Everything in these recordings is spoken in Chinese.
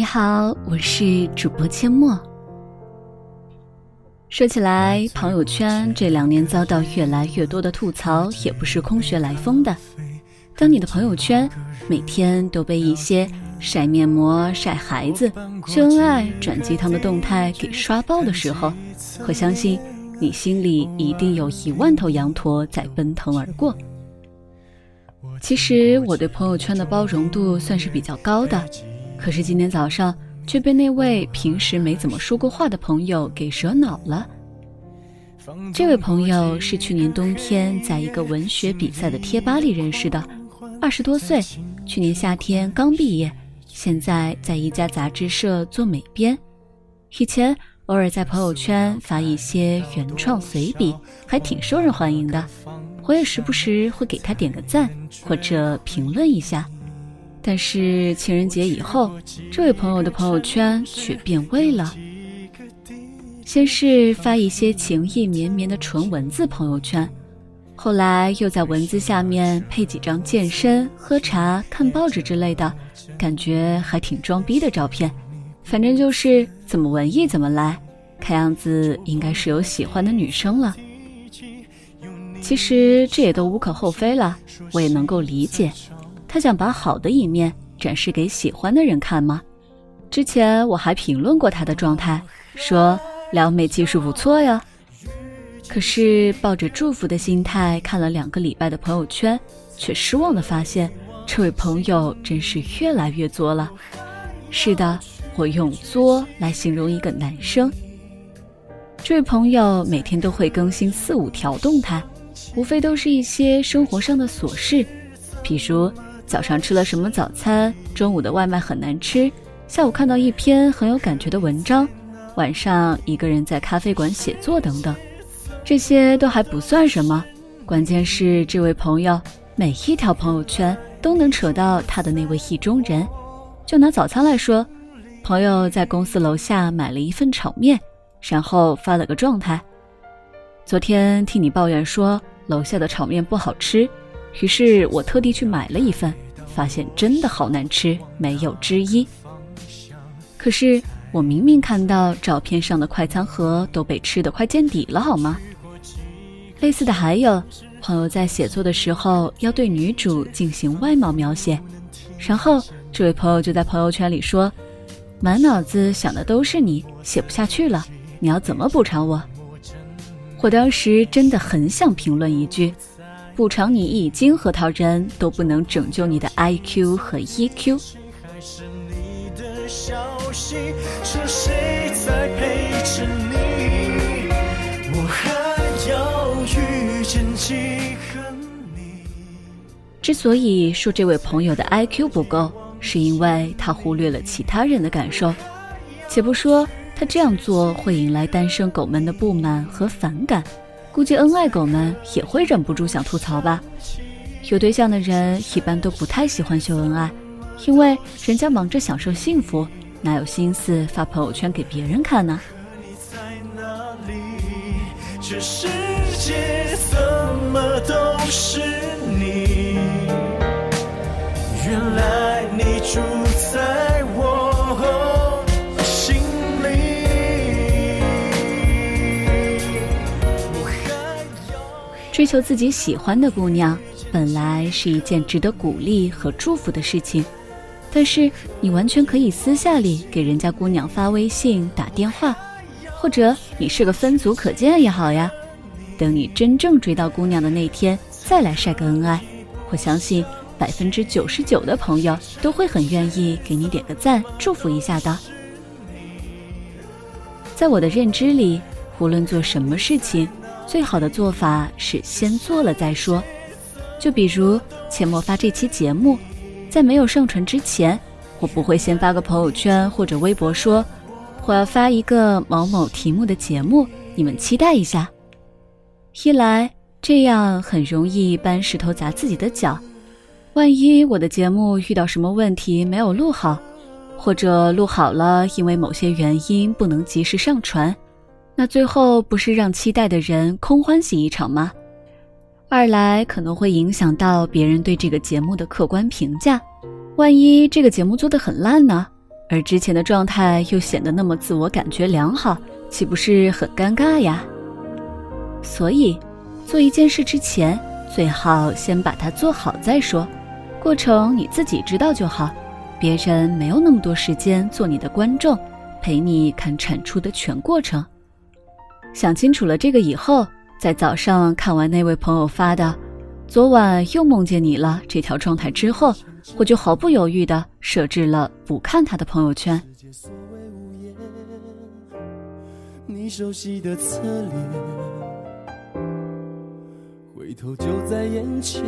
你好，我是主播阡陌。说起来，朋友圈这两年遭到越来越多的吐槽，也不是空穴来风的。当你的朋友圈每天都被一些晒面膜、晒孩子、秀恩爱、转鸡汤的动态给刷爆的时候，我相信你心里一定有一万头羊驼在奔腾而过。其实我对朋友圈的包容度算是比较高的。可是今天早上却被那位平时没怎么说过话的朋友给惹恼了。这位朋友是去年冬天在一个文学比赛的贴吧里认识的，二十多岁，去年夏天刚毕业，现在在一家杂志社做美编。以前偶尔在朋友圈发一些原创随笔，还挺受人欢迎的。我也时不时会给他点个赞或者评论一下。但是情人节以后，这位朋友的朋友圈却变味了。先是发一些情意绵绵的纯文字朋友圈，后来又在文字下面配几张健身、喝茶、看报纸之类的，感觉还挺装逼的照片。反正就是怎么文艺怎么来，看样子应该是有喜欢的女生了。其实这也都无可厚非了，我也能够理解。他想把好的一面展示给喜欢的人看吗？之前我还评论过他的状态，说撩妹技术不错呀。可是抱着祝福的心态看了两个礼拜的朋友圈，却失望的发现，这位朋友真是越来越作了。是的，我用作来形容一个男生。这位朋友每天都会更新四五条动态，无非都是一些生活上的琐事，比如。早上吃了什么早餐？中午的外卖很难吃。下午看到一篇很有感觉的文章。晚上一个人在咖啡馆写作等等，这些都还不算什么。关键是这位朋友每一条朋友圈都能扯到他的那位意中人。就拿早餐来说，朋友在公司楼下买了一份炒面，然后发了个状态：昨天听你抱怨说楼下的炒面不好吃。于是我特地去买了一份，发现真的好难吃，没有之一。可是我明明看到照片上的快餐盒都被吃得快见底了，好吗？类似的还有朋友在写作的时候要对女主进行外貌描写，然后这位朋友就在朋友圈里说：“满脑子想的都是你，写不下去了，你要怎么补偿我？”我当时真的很想评论一句。补偿你一斤核桃仁都不能拯救你的 IQ 和 EQ。之所以说这位朋友的 IQ 不够，是因为他忽略了其他人的感受。且不说他这样做会引来单身狗们的不满和反感。估计恩爱狗们也会忍不住想吐槽吧。有对象的人一般都不太喜欢秀恩爱，因为人家忙着享受幸福，哪有心思发朋友圈给别人看呢？这世界怎么都是你？原来你住在追求自己喜欢的姑娘，本来是一件值得鼓励和祝福的事情，但是你完全可以私下里给人家姑娘发微信、打电话，或者你是个分组可见也好呀。等你真正追到姑娘的那天，再来晒个恩爱，我相信百分之九十九的朋友都会很愿意给你点个赞，祝福一下的。在我的认知里，无论做什么事情。最好的做法是先做了再说，就比如阡陌发这期节目，在没有上传之前，我不会先发个朋友圈或者微博说我要发一个某某题目的节目，你们期待一下。一来这样很容易搬石头砸自己的脚，万一我的节目遇到什么问题没有录好，或者录好了因为某些原因不能及时上传。那最后不是让期待的人空欢喜一场吗？二来可能会影响到别人对这个节目的客观评价。万一这个节目做的很烂呢？而之前的状态又显得那么自我感觉良好，岂不是很尴尬呀？所以，做一件事之前，最好先把它做好再说。过程你自己知道就好，别人没有那么多时间做你的观众，陪你看产出的全过程。想清楚了这个以后，在早上看完那位朋友发的“昨晚又梦见你了”这条状态之后，我就毫不犹豫地设置了不看他的朋友圈。你熟悉的侧脸。回头就在眼前，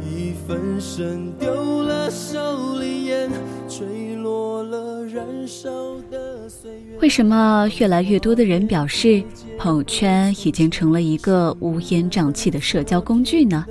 一分神丢了手里烟，吹落了燃烧的。为什么越来越多的人表示朋友圈已经成了一个乌烟瘴气的社交工具呢？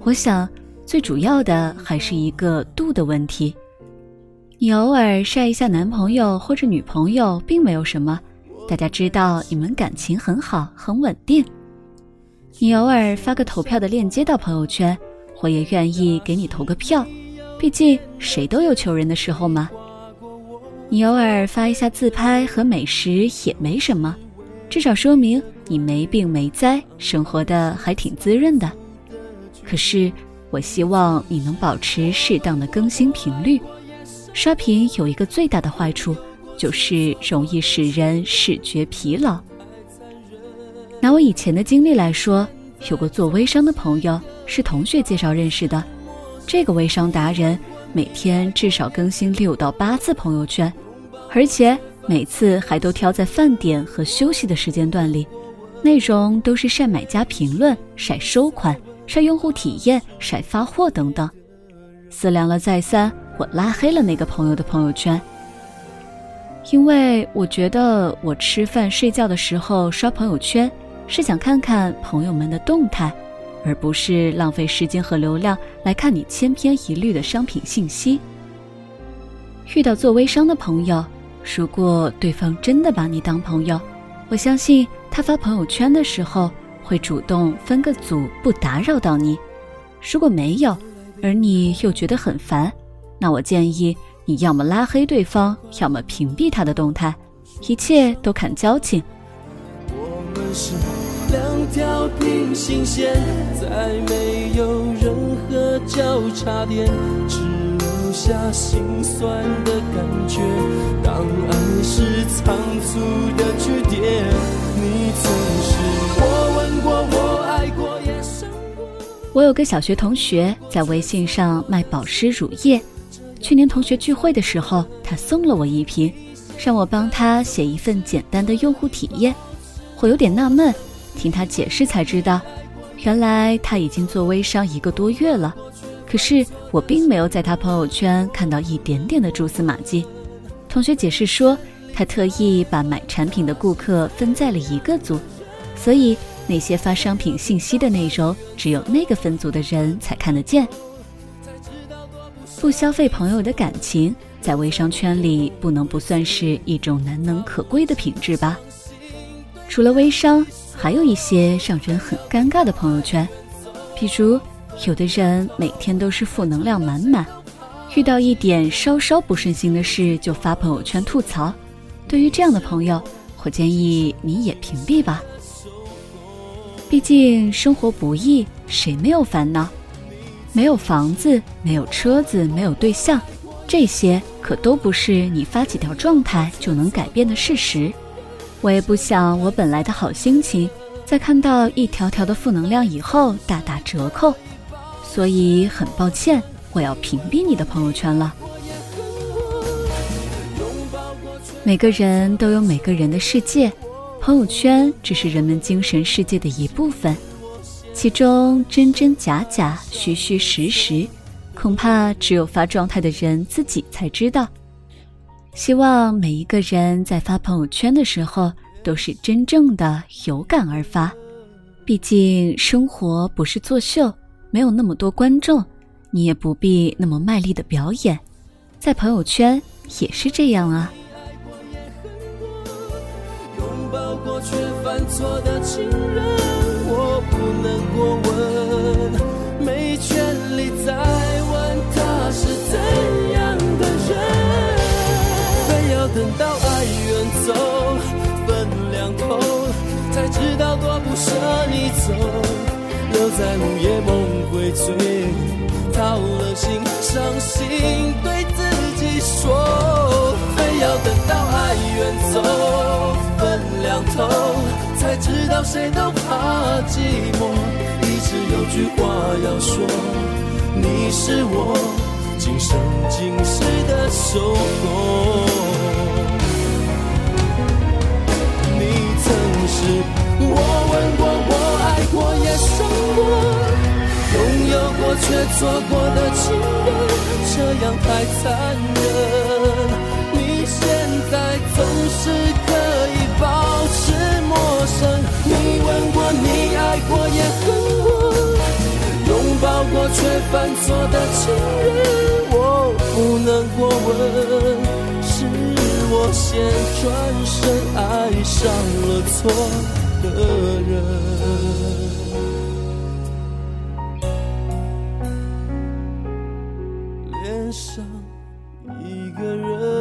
我想，最主要的还是一个度的问题。你偶尔晒一下男朋友或者女朋友，并没有什么，大家知道你们感情很好，很稳定。你偶尔发个投票的链接到朋友圈，我也愿意给你投个票，毕竟谁都有求人的时候嘛。你偶尔发一下自拍和美食也没什么，至少说明你没病没灾，生活的还挺滋润的。可是我希望你能保持适当的更新频率。刷屏有一个最大的坏处，就是容易使人视觉疲劳。拿我以前的经历来说，有个做微商的朋友是同学介绍认识的。这个微商达人每天至少更新六到八次朋友圈，而且每次还都挑在饭点和休息的时间段里，内容都是晒买家评论、晒收款、晒用户体验、晒发货等等。思量了再三，我拉黑了那个朋友的朋友圈。因为我觉得我吃饭睡觉的时候刷朋友圈。是想看看朋友们的动态，而不是浪费时间和流量来看你千篇一律的商品信息。遇到做微商的朋友，如果对方真的把你当朋友，我相信他发朋友圈的时候会主动分个组，不打扰到你。如果没有，而你又觉得很烦，那我建议你要么拉黑对方，要么屏蔽他的动态，一切都看交情。两条平行线，再没有任何交叉点，只留下心酸的感觉。当爱是仓促的句点，你曾是我吻过，我爱过，也伤过。我有个小学同学在微信上卖保湿乳液，去年同学聚会的时候，他送了我一瓶，让我帮他写一份简单的用户体验。我有点纳闷。听他解释才知道，原来他已经做微商一个多月了，可是我并没有在他朋友圈看到一点点的蛛丝马迹。同学解释说，他特意把买产品的顾客分在了一个组，所以那些发商品信息的内容，只有那个分组的人才看得见。不消费朋友的感情，在微商圈里不能不算是一种难能可贵的品质吧？除了微商。还有一些让人很尴尬的朋友圈，比如有的人每天都是负能量满满，遇到一点稍稍不顺心的事就发朋友圈吐槽。对于这样的朋友，我建议你也屏蔽吧。毕竟生活不易，谁没有烦恼？没有房子，没有车子，没有对象，这些可都不是你发几条状态就能改变的事实。我也不想我本来的好心情，在看到一条条的负能量以后大打折扣，所以很抱歉，我要屏蔽你的朋友圈了。每个人都有每个人的世界，朋友圈只是人们精神世界的一部分，其中真真假假、虚虚实实，恐怕只有发状态的人自己才知道。希望每一个人在发朋友圈的时候都是真正的有感而发，毕竟生活不是作秀，没有那么多观众，你也不必那么卖力的表演，在朋友圈也是这样啊。抱过却犯错的情人，我不能过问，没权利再等到爱远走，分两头，才知道多不舍你走，留在午夜梦回醉，掏了心，伤心对自己说，非要等到爱远走，分两头，才知道谁都怕寂寞，一直有句话要说，你是我。今生今世的守却错过的情人，这样太残忍。你现在总是可以保持陌生，你吻过，你爱过，也恨过。拥抱过却犯错的情人，我不能过问，是我先转身爱上了错的人，上一个人。